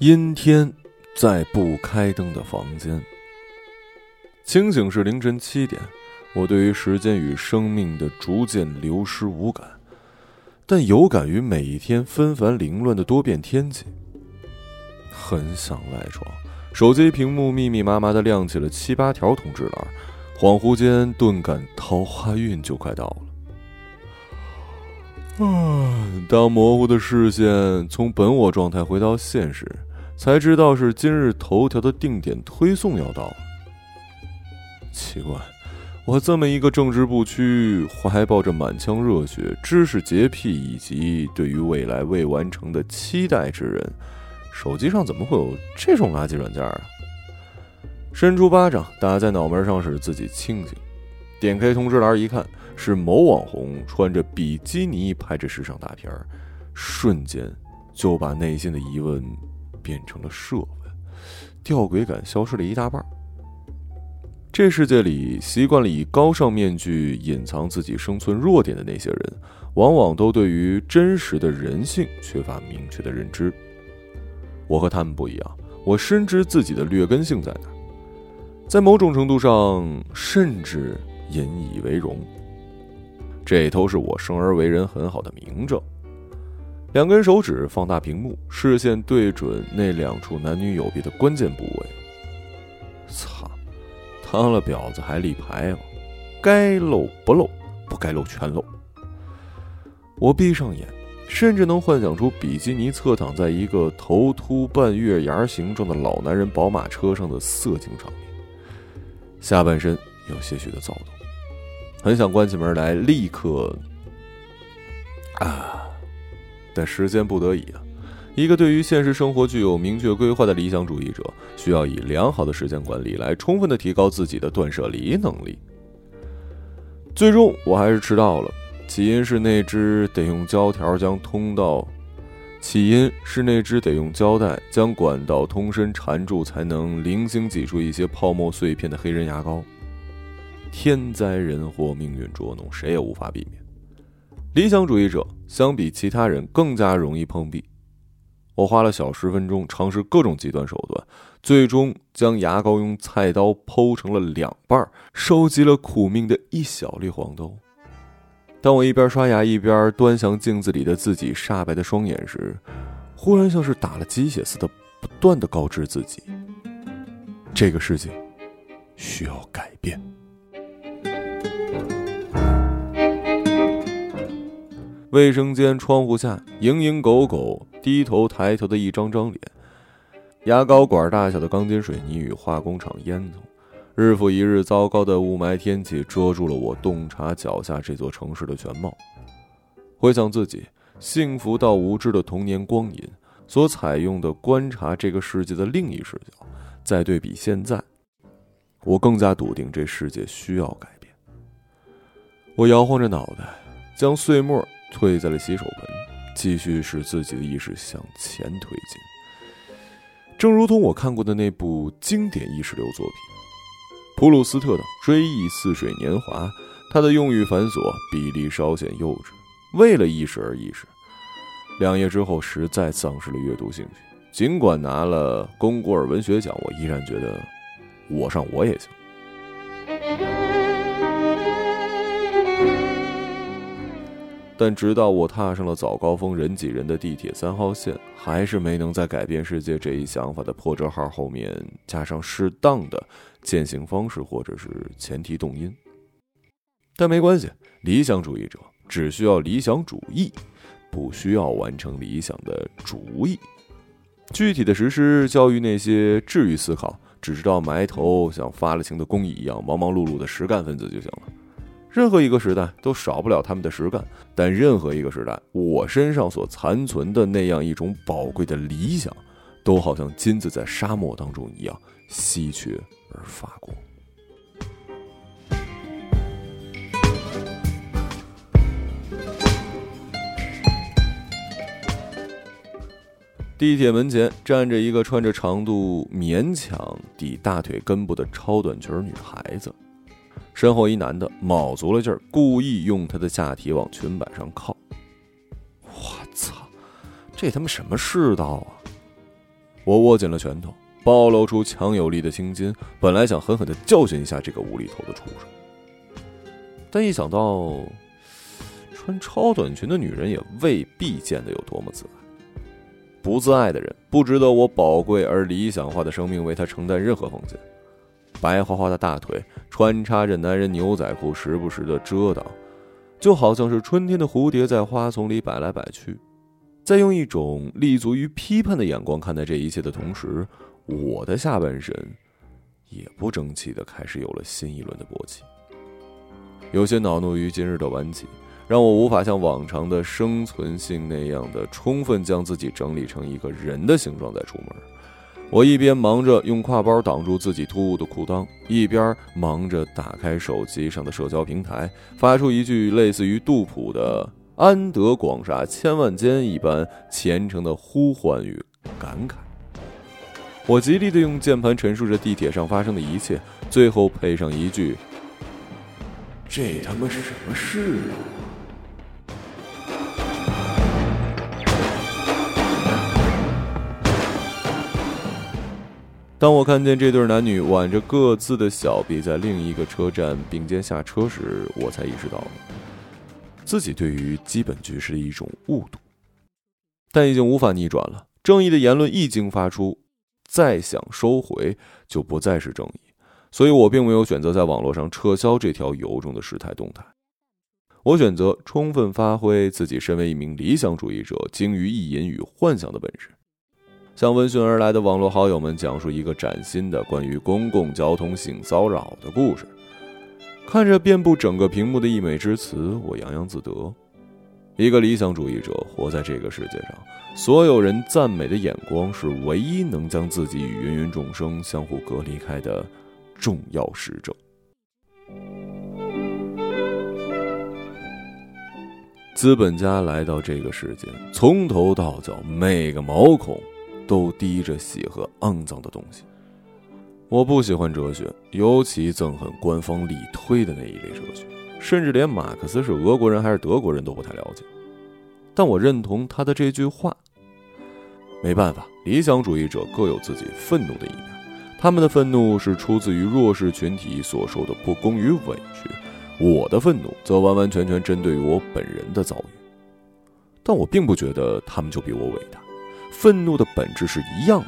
阴天，在不开灯的房间。清醒是凌晨七点，我对于时间与生命的逐渐流失无感，但有感于每一天纷繁凌乱的多变天气。很想赖床，手机屏幕密密麻麻的亮起了七八条通知栏，恍惚间顿感桃花运就快到了。啊！当模糊的视线从本我状态回到现实。才知道是今日头条的定点推送要到了。奇怪，我这么一个正直不屈、怀抱着满腔热血、知识洁癖以及对于未来未完成的期待之人，手机上怎么会有这种垃圾软件啊？伸出巴掌打在脑门上，使自己清醒。点开通知栏一看，是某网红穿着比基尼拍着时尚大片儿，瞬间就把内心的疑问。变成了设问，吊诡感消失了一大半。这世界里，习惯了以高尚面具隐藏自己生存弱点的那些人，往往都对于真实的人性缺乏明确的认知。我和他们不一样，我深知自己的劣根性在哪，在某种程度上，甚至引以为荣。这都是我生而为人很好的明证。两根手指放大屏幕，视线对准那两处男女有别的关键部位。操，当了婊子还立牌吗？该露不露，不该露全露。我闭上眼，甚至能幻想出比基尼侧躺在一个头秃半月牙形状的老男人宝马车上的色情场面，下半身有些许的躁动，很想关起门来立刻啊。但时间不得已啊！一个对于现实生活具有明确规划的理想主义者，需要以良好的时间管理来充分的提高自己的断舍离能力。最终我还是迟到了，起因是那只得用胶条将通道，起因是那只得用胶带将管道通身缠住，才能零星挤出一些泡沫碎片的黑人牙膏。天灾人祸，命运捉弄，谁也无法避免。理想主义者相比其他人更加容易碰壁。我花了小十分钟尝试各种极端手段，最终将牙膏用菜刀剖成了两半，收集了苦命的一小粒黄豆。当我一边刷牙一边端详镜子里的自己煞白的双眼时，忽然像是打了鸡血似的，不断的告知自己：这个世界需要改变。卫生间窗户下，蝇营狗苟、低头抬头的一张张脸，牙膏管大小的钢筋水泥与化工厂烟囱，日复一日糟糕的雾霾天气遮住了我洞察脚下这座城市的全貌。回想自己幸福到无知的童年光阴，所采用的观察这个世界的另一视角，再对比现在，我更加笃定这世界需要改变。我摇晃着脑袋，将碎末。退在了洗手盆，继续使自己的意识向前推进。正如同我看过的那部经典意识流作品——普鲁斯特的《追忆似水年华》，他的用语繁琐，比例稍显幼稚。为了意识而意识，两页之后实在丧失了阅读兴趣。尽管拿了龚古尔文学奖，我依然觉得我上我也行。但直到我踏上了早高峰人挤人的地铁三号线，还是没能在改变世界这一想法的破折号后面加上适当的践行方式或者是前提动因。但没关系，理想主义者只需要理想主义，不需要完成理想的主意。具体的实施交于那些治愈思考、只知道埋头像发了情的公蚁一样忙忙碌碌的实干分子就行了。任何一个时代都少不了他们的实干，但任何一个时代，我身上所残存的那样一种宝贵的理想，都好像金子在沙漠当中一样稀缺而发光。地铁门前站着一个穿着长度勉强抵大腿根部的超短裙女孩子。身后一男的卯足了劲儿，故意用他的下体往裙摆上靠。我操，这他妈什么世道啊！我握紧了拳头，暴露出强有力的青筋，本来想狠狠的教训一下这个无厘头的畜生，但一想到穿超短裙的女人也未必见得有多么自爱。不自爱的人不值得我宝贵而理想化的生命为他承担任何风险。白花花的大腿穿插着男人牛仔裤，时不时的遮挡，就好像是春天的蝴蝶在花丛里摆来摆去。在用一种立足于批判的眼光看待这一切的同时，我的下半身也不争气的开始有了新一轮的勃起。有些恼怒于今日的晚起。让我无法像往常的生存性那样的充分将自己整理成一个人的形状再出门。我一边忙着用挎包挡住自己突兀的裤裆，一边忙着打开手机上的社交平台，发出一句类似于杜甫的“安得广厦千万间”一般虔诚的呼唤与感慨。我极力的用键盘陈述着地铁上发生的一切，最后配上一句：“这他妈是什么事啊？”当我看见这对男女挽着各自的小臂在另一个车站并肩下车时，我才意识到自己对于基本局势的一种误读。但已经无法逆转了，正义的言论一经发出，再想收回就不再是正义。所以我并没有选择在网络上撤销这条由衷的时态动态，我选择充分发挥自己身为一名理想主义者精于意淫与幻想的本事。向闻讯而来的网络好友们讲述一个崭新的关于公共交通性骚扰的故事。看着遍布整个屏幕的溢美之词，我洋洋自得。一个理想主义者活在这个世界上，所有人赞美的眼光是唯一能将自己与芸芸众生相互隔离开的重要实证。资本家来到这个世界，从头到脚每个毛孔。都滴着血和肮脏的东西。我不喜欢哲学，尤其憎恨官方力推的那一类哲学，甚至连马克思是俄国人还是德国人都不太了解。但我认同他的这句话。没办法，理想主义者各有自己愤怒的一面，他们的愤怒是出自于弱势群体所受的不公与委屈，我的愤怒则完完全全针对于我本人的遭遇。但我并不觉得他们就比我伟大。愤怒的本质是一样的，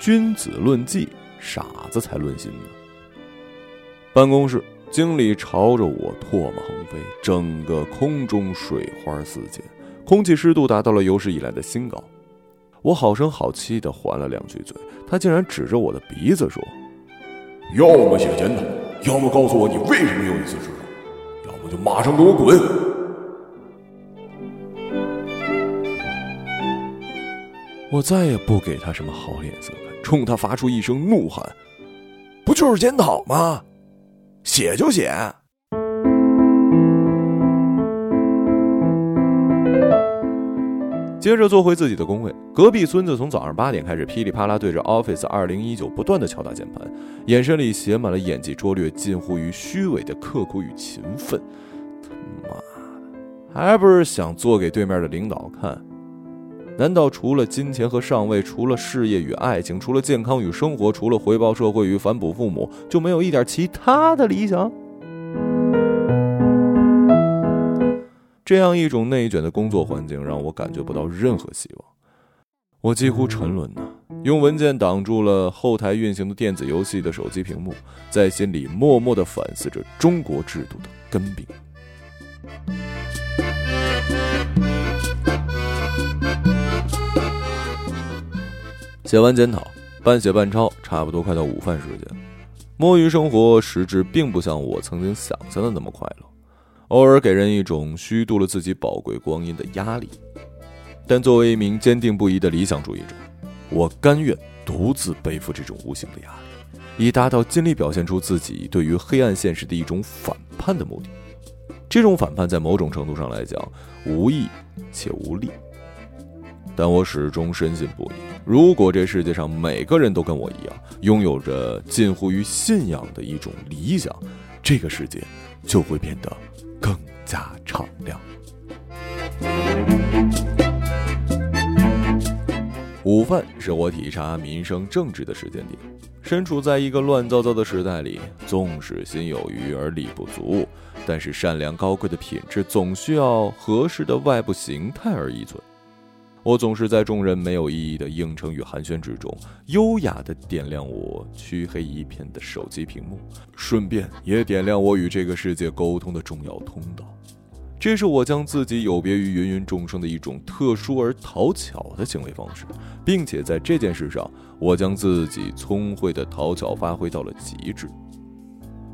君子论迹，傻子才论心呢。办公室经理朝着我唾沫横飞，整个空中水花四溅，空气湿度达到了有史以来的新高。我好声好气的还了两句嘴，他竟然指着我的鼻子说：“要么写检讨，要么告诉我你为什么有一次迟到，要么就马上给我滚。”我再也不给他什么好脸色看，冲他发出一声怒喊：“不就是检讨吗？写就写！”接着坐回自己的工位，隔壁孙子从早上八点开始噼里啪啦对着 Office 二零一九不断的敲打键盘，眼神里写满了演技拙劣、近乎于虚伪的刻苦与勤奋。他妈的，还不是想做给对面的领导看？难道除了金钱和上位，除了事业与爱情，除了健康与生活，除了回报社会与反哺父母，就没有一点其他的理想？这样一种内卷的工作环境，让我感觉不到任何希望。我几乎沉沦呢，用文件挡住了后台运行的电子游戏的手机屏幕，在心里默默的反思着中国制度的根病。写完检讨，半写半抄，差不多快到午饭时间。摸鱼生活实质并不像我曾经想象的那么快乐，偶尔给人一种虚度了自己宝贵光阴的压力。但作为一名坚定不移的理想主义者，我甘愿独自背负这种无形的压力，以达到尽力表现出自己对于黑暗现实的一种反叛的目的。这种反叛在某种程度上来讲，无益且无力。但我始终深信不疑：如果这世界上每个人都跟我一样，拥有着近乎于信仰的一种理想，这个世界就会变得更加敞亮。午饭是我体察民生政治的时间点。身处在一个乱糟糟的时代里，纵使心有余而力不足，但是善良高贵的品质总需要合适的外部形态而依存。我总是在众人没有意义的应承与寒暄之中，优雅地点亮我黢黑一片的手机屏幕，顺便也点亮我与这个世界沟通的重要通道。这是我将自己有别于芸芸众生的一种特殊而讨巧的行为方式，并且在这件事上，我将自己聪慧的讨巧发挥到了极致。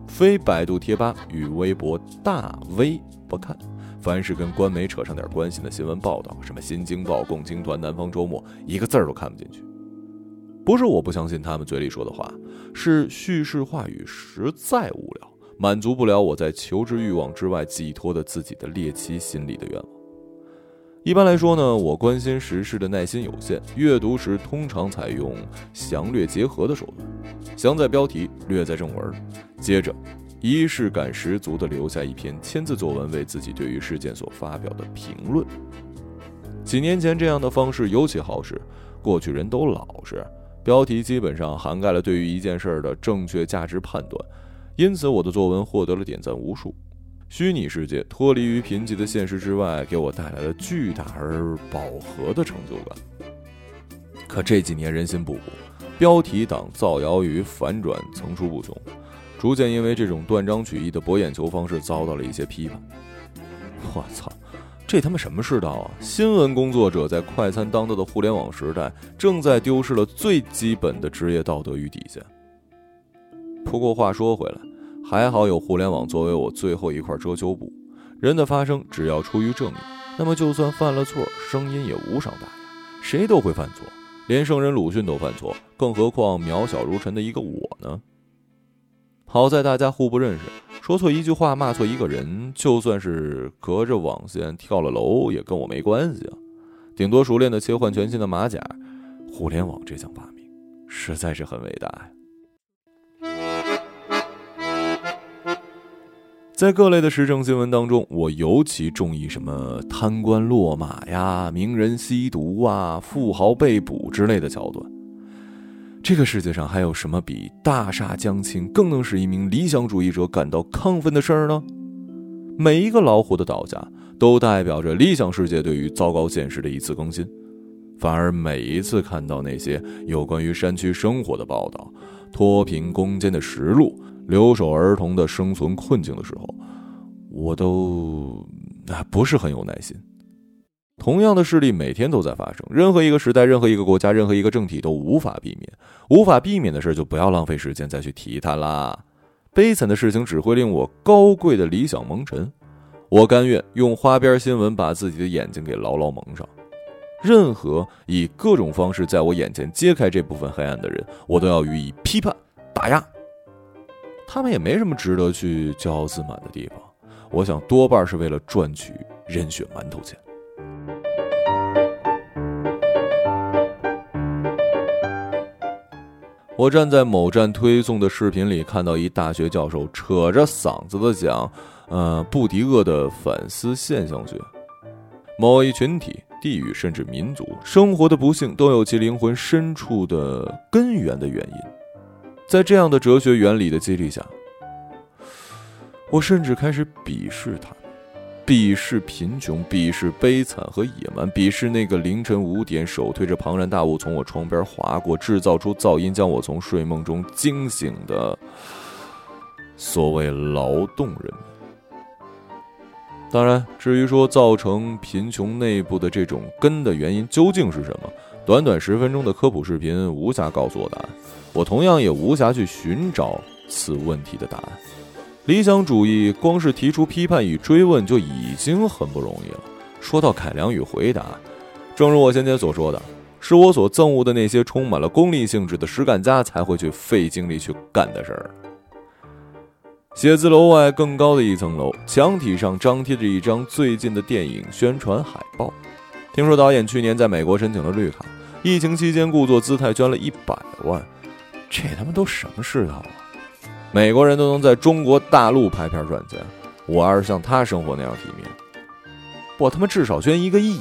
非百度贴吧与微博大 V 不看，凡是跟官媒扯上点关系的新闻报道，什么新京报、共青团、南方周末，一个字儿都看不进去。不是我不相信他们嘴里说的话，是叙事话语实在无聊。满足不了我在求知欲望之外寄托的自己的猎奇心理的愿望。一般来说呢，我关心时事的耐心有限，阅读时通常采用详略结合的手段，详在标题，略在正文，接着仪式感十足地留下一篇千字作文，为自己对于事件所发表的评论。几年前这样的方式尤其好使，过去人都老实，标题基本上涵盖了对于一件事儿的正确价值判断。因此，我的作文获得了点赞无数。虚拟世界脱离于贫瘠的现实之外，给我带来了巨大而饱和的成就感。可这几年人心不古，标题党造谣与反转层出不穷，逐渐因为这种断章取义的博眼球方式遭到了一些批判。我操，这他妈什么世道啊！新闻工作者在快餐当道的互联网时代，正在丢失了最基本的职业道德与底线。不过话说回来，还好有互联网作为我最后一块遮羞布。人的发声只要出于正义，那么就算犯了错，声音也无伤大雅。谁都会犯错，连圣人鲁迅都犯错，更何况渺小如尘的一个我呢？好在大家互不认识，说错一句话，骂错一个人，就算是隔着网线跳了楼，也跟我没关系啊。顶多熟练的切换全新的马甲。互联网这项发明，实在是很伟大呀。在各类的时政新闻当中，我尤其中意什么贪官落马呀、名人吸毒啊、富豪被捕之类的桥段。这个世界上还有什么比大厦将倾更能使一名理想主义者感到亢奋的事儿呢？每一个老虎的倒下，都代表着理想世界对于糟糕现实的一次更新。反而每一次看到那些有关于山区生活的报道、脱贫攻坚的实录。留守儿童的生存困境的时候，我都啊不是很有耐心。同样的事例每天都在发生，任何一个时代、任何一个国家、任何一个政体都无法避免。无法避免的事就不要浪费时间再去提它啦。悲惨的事情只会令我高贵的理想蒙尘。我甘愿用花边新闻把自己的眼睛给牢牢蒙上。任何以各种方式在我眼前揭开这部分黑暗的人，我都要予以批判打压。他们也没什么值得去骄傲自满的地方，我想多半是为了赚取人血馒头钱。我站在某站推送的视频里，看到一大学教授扯着嗓子的讲，呃，布迪厄的反思现象学，某一群体、地域甚至民族生活的不幸，都有其灵魂深处的根源的原因。在这样的哲学原理的激励下，我甚至开始鄙视他，鄙视贫穷，鄙视悲惨和野蛮，鄙视那个凌晨五点手推着庞然大物从我窗边划过，制造出噪音将我从睡梦中惊醒的所谓劳动人民。当然，至于说造成贫穷内部的这种根的原因究竟是什么？短短十分钟的科普视频无暇告诉我答案，我同样也无暇去寻找此问题的答案。理想主义光是提出批判与追问就已经很不容易了，说到改良与回答，正如我先前所说的，是我所憎恶的那些充满了功利性质的实干家才会去费精力去干的事儿。写字楼外更高的一层楼，墙体上张贴着一张最近的电影宣传海报。听说导演去年在美国申请了绿卡，疫情期间故作姿态捐了一百万，这他妈都什么世道啊！美国人都能在中国大陆拍片赚钱，我要是像他生活那样体面，我他妈至少捐一个亿。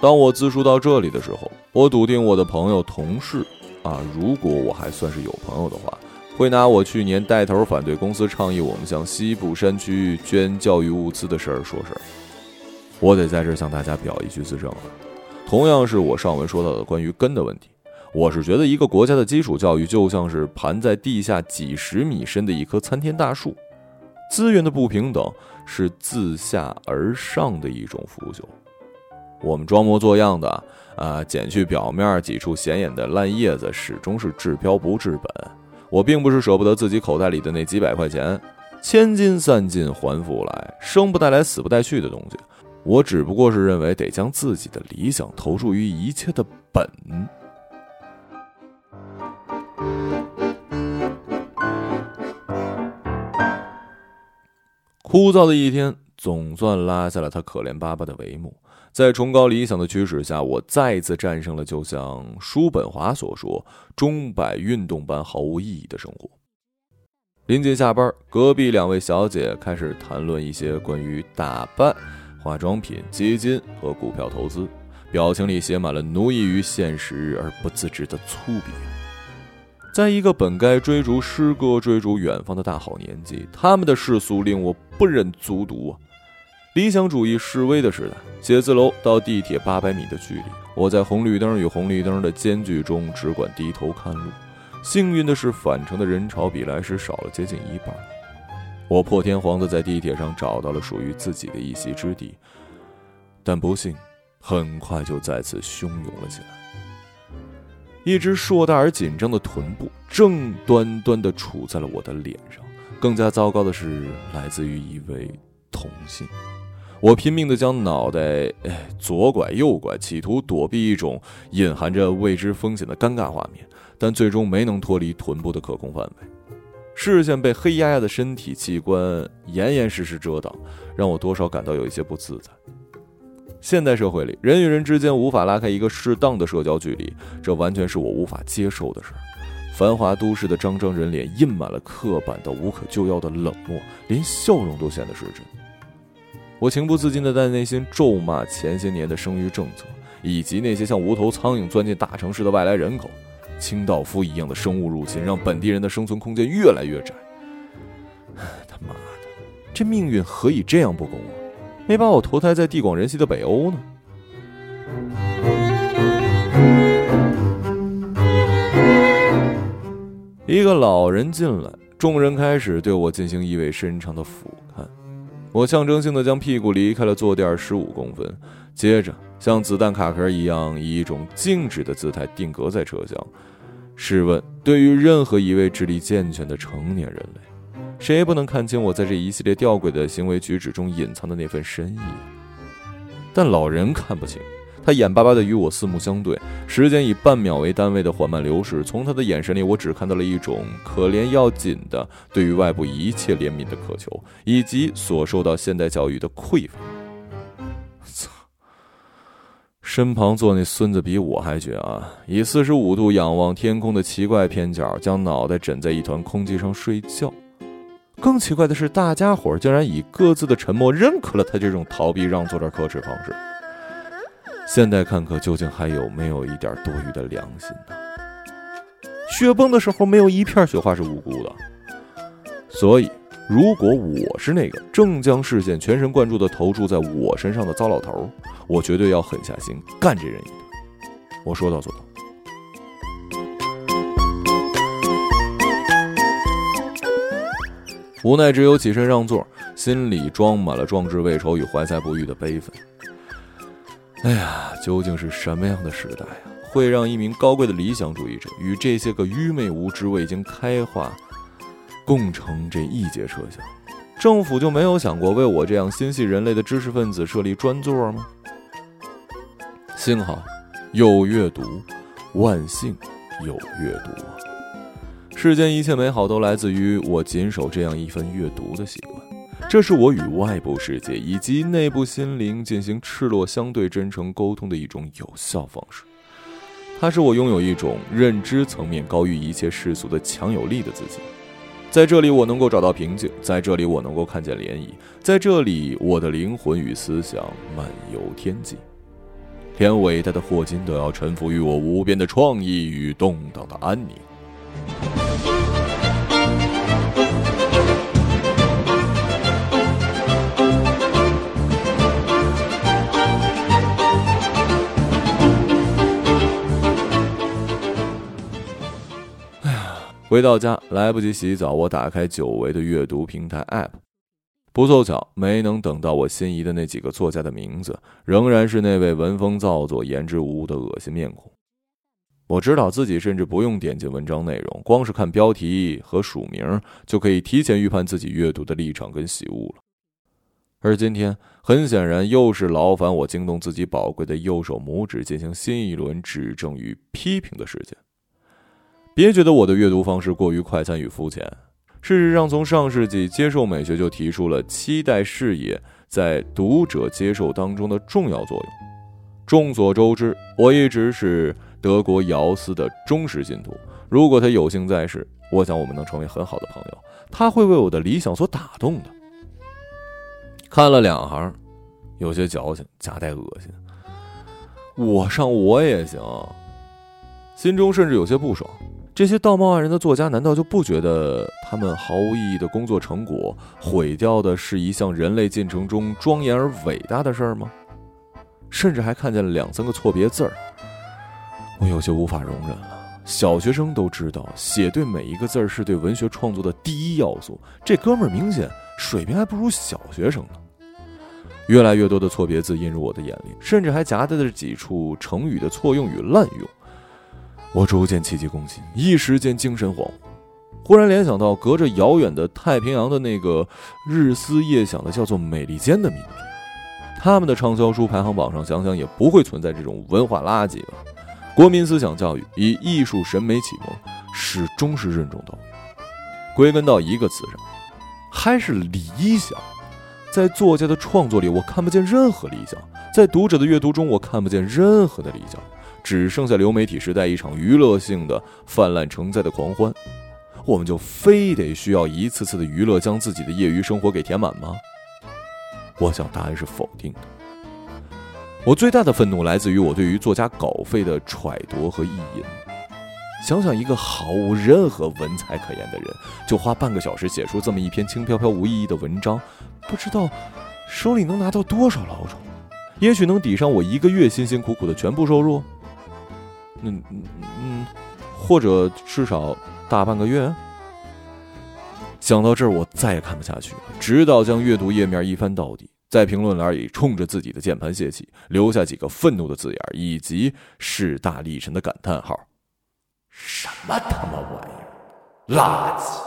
当我自述到这里的时候，我笃定我的朋友、同事，啊，如果我还算是有朋友的话，会拿我去年带头反对公司倡议我们向西部山区捐教育物资的事儿说事儿。我得在这向大家表一句自证了，同样是我上文说到的关于根的问题。我是觉得一个国家的基础教育就像是盘在地下几十米深的一棵参天大树，资源的不平等是自下而上的一种腐朽。我们装模作样的啊，剪去表面几处显眼的烂叶子，始终是治标不治本。我并不是舍不得自己口袋里的那几百块钱，千金散尽还复来，生不带来死不带去的东西。我只不过是认为得将自己的理想投注于一切的本。枯燥的一天总算拉下了他可怜巴巴的帷幕。在崇高理想的驱使下，我再一次战胜了就像叔本华所说“钟摆运动般毫无意义的生活”。临近下班，隔壁两位小姐开始谈论一些关于打扮、化妆品、基金和股票投资，表情里写满了奴役于现实而不自知的粗鄙。在一个本该追逐诗歌、追逐远方的大好年纪，他们的世俗令我不忍卒读啊！理想主义示威的时代，写字楼到地铁八百米的距离，我在红绿灯与红绿灯的间距中只管低头看路。幸运的是，返程的人潮比来时少了接近一半。我破天荒地在地铁上找到了属于自己的一席之地，但不幸很快就再次汹涌了起来。一只硕大而紧张的臀部正端端地杵在了我的脸上。更加糟糕的是，来自于一位同性。我拼命地将脑袋左拐右拐，企图躲避一种隐含着未知风险的尴尬画面，但最终没能脱离臀部的可控范围。视线被黑压压的身体器官严严实实遮挡，让我多少感到有一些不自在。现代社会里，人与人之间无法拉开一个适当的社交距离，这完全是我无法接受的事儿。繁华都市的张张人脸印满了刻板到无可救药的冷漠，连笑容都显得失真。我情不自禁地在内心咒骂前些年的生育政策，以及那些像无头苍蝇钻进大城市的外来人口。清道夫一样的生物入侵，让本地人的生存空间越来越窄。他妈的，这命运何以这样不公啊！没把我投胎在地广人稀的北欧呢。一个老人进来，众人开始对我进行意味深长的俯瞰。我象征性的将屁股离开了坐垫十五公分，接着像子弹卡壳一样，以一种静止的姿态定格在车厢。试问，对于任何一位智力健全的成年人类？谁不能看清我在这一系列吊诡的行为举止中隐藏的那份深意？但老人看不清，他眼巴巴地与我四目相对，时间以半秒为单位的缓慢流逝。从他的眼神里，我只看到了一种可怜要紧的对于外部一切怜悯的渴求，以及所受到现代教育的匮乏。身旁坐那孙子比我还绝啊！以四十五度仰望天空的奇怪偏角，将脑袋枕在一团空气上睡觉。更奇怪的是，大家伙竟然以各自的沉默认可了他这种逃避让座的可耻方式。现代看客究竟还有没有一点多余的良心呢？雪崩的时候，没有一片雪花是无辜的。所以，如果我是那个正将视线全神贯注地投注在我身上的糟老头，我绝对要狠下心干这人一顿。我说到做到。无奈，只有起身让座，心里装满了壮志未酬与怀才不遇的悲愤。哎呀，究竟是什么样的时代啊，会让一名高贵的理想主义者与这些个愚昧无知、未经开化共乘这一节车厢？政府就没有想过为我这样心系人类的知识分子设立专座吗？幸好有阅读，万幸有阅读啊！世间一切美好都来自于我谨守这样一份阅读的习惯，这是我与外部世界以及内部心灵进行赤裸相对真诚沟通的一种有效方式。它使我拥有一种认知层面高于一切世俗的强有力的自己。在这里，我能够找到平静；在这里，我能够看见涟漪；在这里，我的灵魂与思想漫游天际。连伟大的霍金都要臣服于我无边的创意与动荡的安宁。回到家来不及洗澡，我打开久违的阅读平台 App。不凑巧，没能等到我心仪的那几个作家的名字，仍然是那位文风造作、言之无物的恶心面孔。我知道自己甚至不用点进文章内容，光是看标题和署名，就可以提前预判自己阅读的立场跟喜恶了。而今天，很显然又是劳烦我惊动自己宝贵的右手拇指，进行新一轮指正与批评的时间。别觉得我的阅读方式过于快餐与肤浅。事实上，从上世纪接受美学就提出了期待视野在读者接受当中的重要作用。众所周知，我一直是德国姚斯的忠实信徒。如果他有幸在世，我想我们能成为很好的朋友。他会为我的理想所打动的。看了两行，有些矫情，夹带恶心。我上我也行，心中甚至有些不爽。这些道貌岸然的作家，难道就不觉得他们毫无意义的工作成果毁掉的是一项人类进程中庄严而伟大的事儿吗？甚至还看见了两三个错别字儿，我有些无法容忍了。小学生都知道写对每一个字儿是对文学创作的第一要素，这哥们儿明显水平还不如小学生呢。越来越多的错别字映入我的眼里，甚至还夹带着几处成语的错用与滥用。我逐渐气急攻心，一时间精神恍惚，忽然联想到隔着遥远的太平洋的那个日思夜想的叫做美利坚的民族，他们的畅销书排行榜上想想也不会存在这种文化垃圾吧？国民思想教育以艺术审美启蒙，始终是任重道远。归根到一个词上，还是理想。在作家的创作里，我看不见任何理想；在读者的阅读中，我看不见任何的理想。只剩下流媒体时代一场娱乐性的泛滥成灾的狂欢，我们就非得需要一次次的娱乐将自己的业余生活给填满吗？我想答案是否定的。我最大的愤怒来自于我对于作家稿费的揣度和意淫。想想一个毫无任何文采可言的人，就花半个小时写出这么一篇轻飘飘无意义的文章，不知道手里能拿到多少老鼠，也许能抵上我一个月辛辛苦苦的全部收入。嗯嗯，或者至少大半个月。想到这儿，我再也看不下去了，直到将阅读页面一翻到底，在评论栏里冲着自己的键盘泄气，留下几个愤怒的字眼以及势大力沉的感叹号：“什么他妈玩意儿，垃圾！”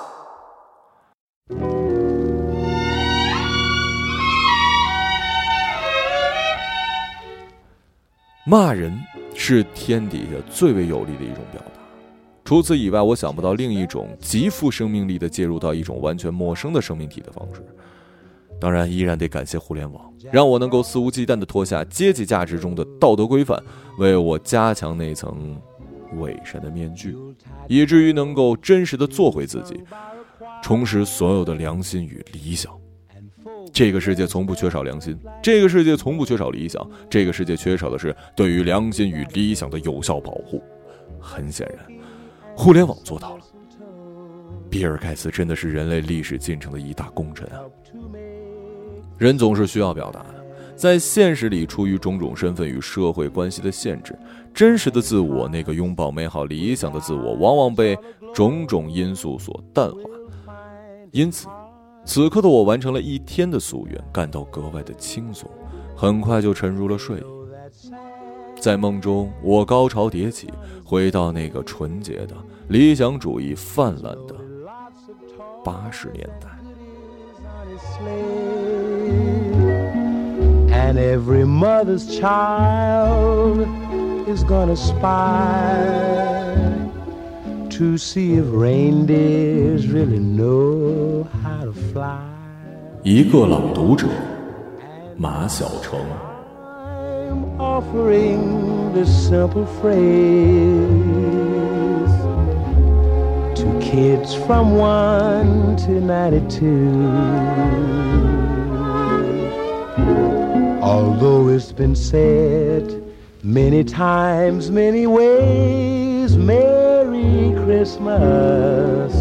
骂人。是天底下最为有力的一种表达。除此以外，我想不到另一种极富生命力的介入到一种完全陌生的生命体的方式。当然，依然得感谢互联网，让我能够肆无忌惮地脱下阶级价值中的道德规范，为我加强那层伪善的面具，以至于能够真实地做回自己，重拾所有的良心与理想。这个世界从不缺少良心，这个世界从不缺少理想，这个世界缺少的是对于良心与理想的有效保护。很显然，互联网做到了。比尔盖茨真的是人类历史进程的一大功臣啊！人总是需要表达的，在现实里，出于种种身份与社会关系的限制，真实的自我，那个拥抱美好理想的自我，往往被种种因素所淡化。因此。此刻的我完成了一天的夙愿，感到格外的轻松，很快就沉入了睡意。在梦中，我高潮迭起，回到那个纯洁的理想主义泛滥的八十年代。to see if reindeers really know how to fly 一个朗读者马晓成 I'm offering this simple phrase to kids from 1 to 92 Although it's been said Many times, many ways, Merry Christmas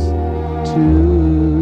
to you.